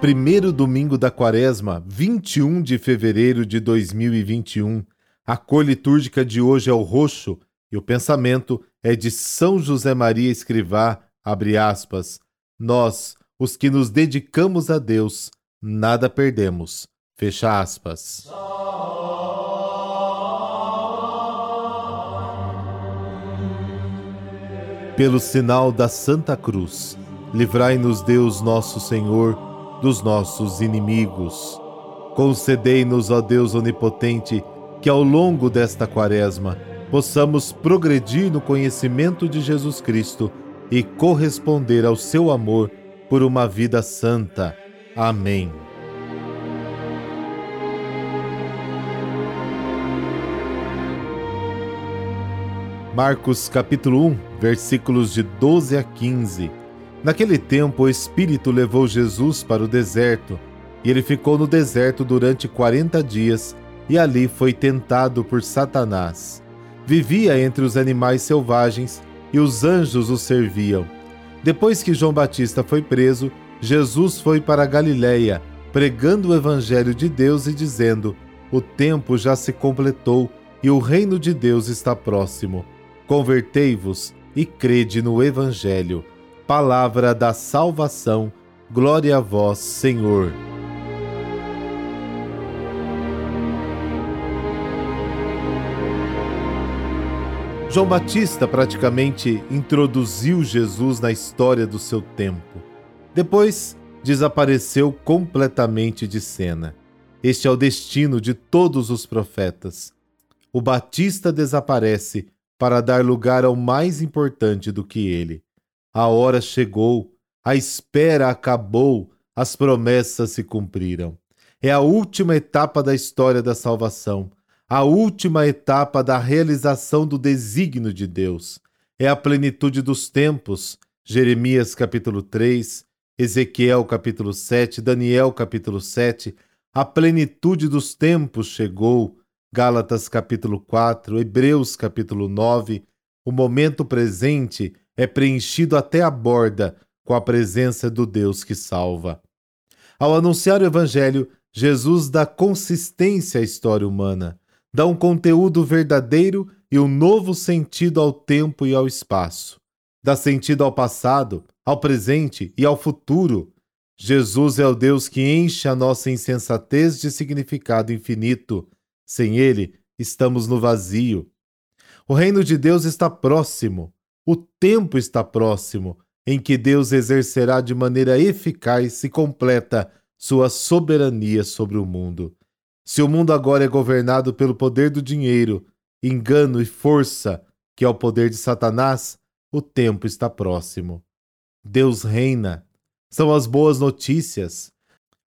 primeiro domingo da quaresma, 21 de fevereiro de 2021. A cor litúrgica de hoje é o roxo e o pensamento é de São José Maria Escrivá, abre aspas. Nós, os que nos dedicamos a Deus, nada perdemos, fecha aspas. Pelo sinal da Santa Cruz, livrai-nos Deus nosso Senhor dos nossos inimigos. Concedei-nos, ó Deus Onipotente, que ao longo desta quaresma possamos progredir no conhecimento de Jesus Cristo e corresponder ao seu amor por uma vida santa. Amém. Marcos capítulo 1, versículos de 12 a 15. Naquele tempo, o Espírito levou Jesus para o deserto, e ele ficou no deserto durante quarenta dias, e ali foi tentado por Satanás. Vivia entre os animais selvagens, e os anjos o serviam. Depois que João Batista foi preso, Jesus foi para Galiléia, pregando o evangelho de Deus e dizendo: O tempo já se completou e o reino de Deus está próximo. Convertei-vos e crede no evangelho palavra da salvação. Glória a vós, Senhor. João Batista praticamente introduziu Jesus na história do seu tempo. Depois, desapareceu completamente de cena. Este é o destino de todos os profetas. O Batista desaparece para dar lugar ao mais importante do que ele. A hora chegou, a espera acabou, as promessas se cumpriram. É a última etapa da história da salvação, a última etapa da realização do desígnio de Deus. É a plenitude dos tempos. Jeremias capítulo 3, Ezequiel capítulo 7, Daniel capítulo 7. A plenitude dos tempos chegou. Gálatas capítulo 4, Hebreus capítulo 9. O momento presente é preenchido até a borda com a presença do Deus que salva. Ao anunciar o Evangelho, Jesus dá consistência à história humana, dá um conteúdo verdadeiro e um novo sentido ao tempo e ao espaço. Dá sentido ao passado, ao presente e ao futuro. Jesus é o Deus que enche a nossa insensatez de significado infinito. Sem ele, estamos no vazio. O reino de Deus está próximo. O tempo está próximo em que Deus exercerá de maneira eficaz e completa sua soberania sobre o mundo. Se o mundo agora é governado pelo poder do dinheiro, engano e força, que é o poder de Satanás, o tempo está próximo. Deus reina. São as boas notícias.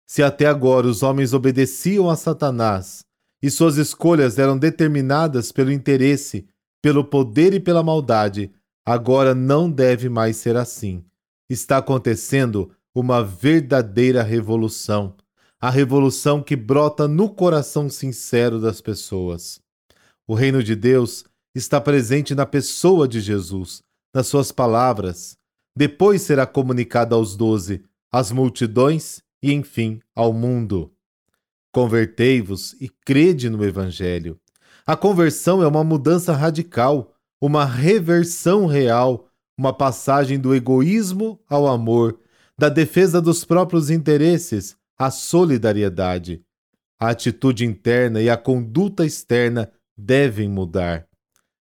Se até agora os homens obedeciam a Satanás e suas escolhas eram determinadas pelo interesse, pelo poder e pela maldade, Agora não deve mais ser assim. Está acontecendo uma verdadeira revolução. A revolução que brota no coração sincero das pessoas. O reino de Deus está presente na pessoa de Jesus, nas suas palavras. Depois será comunicado aos doze, às multidões e, enfim, ao mundo. Convertei-vos e crede no Evangelho. A conversão é uma mudança radical uma reversão real, uma passagem do egoísmo ao amor, da defesa dos próprios interesses à solidariedade. A atitude interna e a conduta externa devem mudar.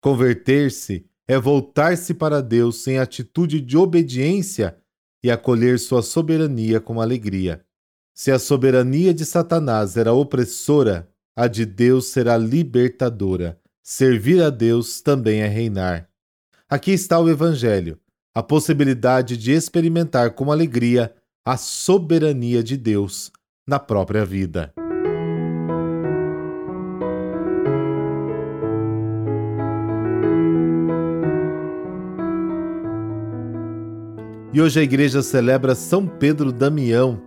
Converter-se é voltar-se para Deus sem atitude de obediência e acolher sua soberania com alegria. Se a soberania de Satanás era opressora, a de Deus será libertadora. Servir a Deus também é reinar. Aqui está o Evangelho, a possibilidade de experimentar com alegria a soberania de Deus na própria vida. E hoje a igreja celebra São Pedro Damião.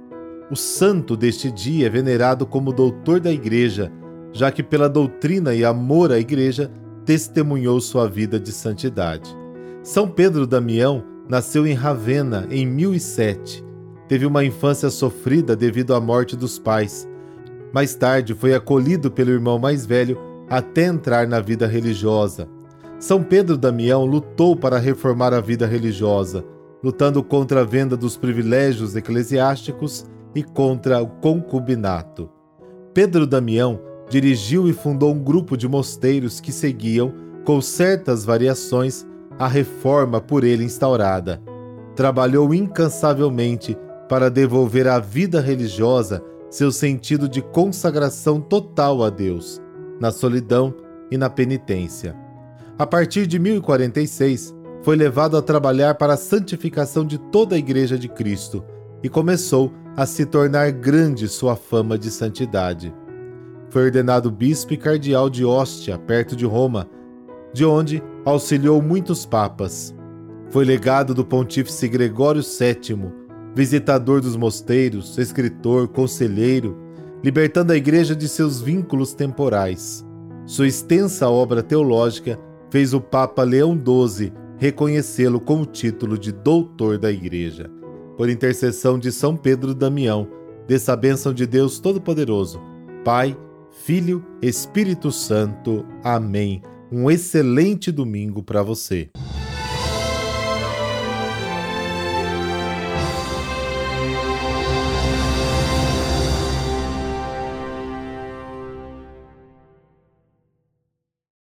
O santo deste dia é venerado como doutor da igreja já que pela doutrina e amor à Igreja testemunhou sua vida de santidade. São Pedro Damião nasceu em Ravenna em 1007. teve uma infância sofrida devido à morte dos pais. Mais tarde foi acolhido pelo irmão mais velho até entrar na vida religiosa. São Pedro Damião lutou para reformar a vida religiosa, lutando contra a venda dos privilégios eclesiásticos e contra o concubinato. Pedro Damião dirigiu e fundou um grupo de mosteiros que seguiam, com certas variações, a reforma por ele instaurada. Trabalhou incansavelmente para devolver à vida religiosa seu sentido de consagração total a Deus, na solidão e na penitência. A partir de 1046, foi levado a trabalhar para a santificação de toda a Igreja de Cristo e começou a se tornar grande sua fama de santidade. Foi ordenado bispo e cardeal de Ostia, perto de Roma, de onde auxiliou muitos papas. Foi legado do pontífice Gregório VII, visitador dos mosteiros, escritor, conselheiro, libertando a igreja de seus vínculos temporais. Sua extensa obra teológica fez o Papa Leão XII reconhecê-lo com o título de Doutor da Igreja. Por intercessão de São Pedro Damião, dessa bênção de Deus Todo-Poderoso, Pai, Filho, Espírito Santo. Amém. Um excelente domingo para você.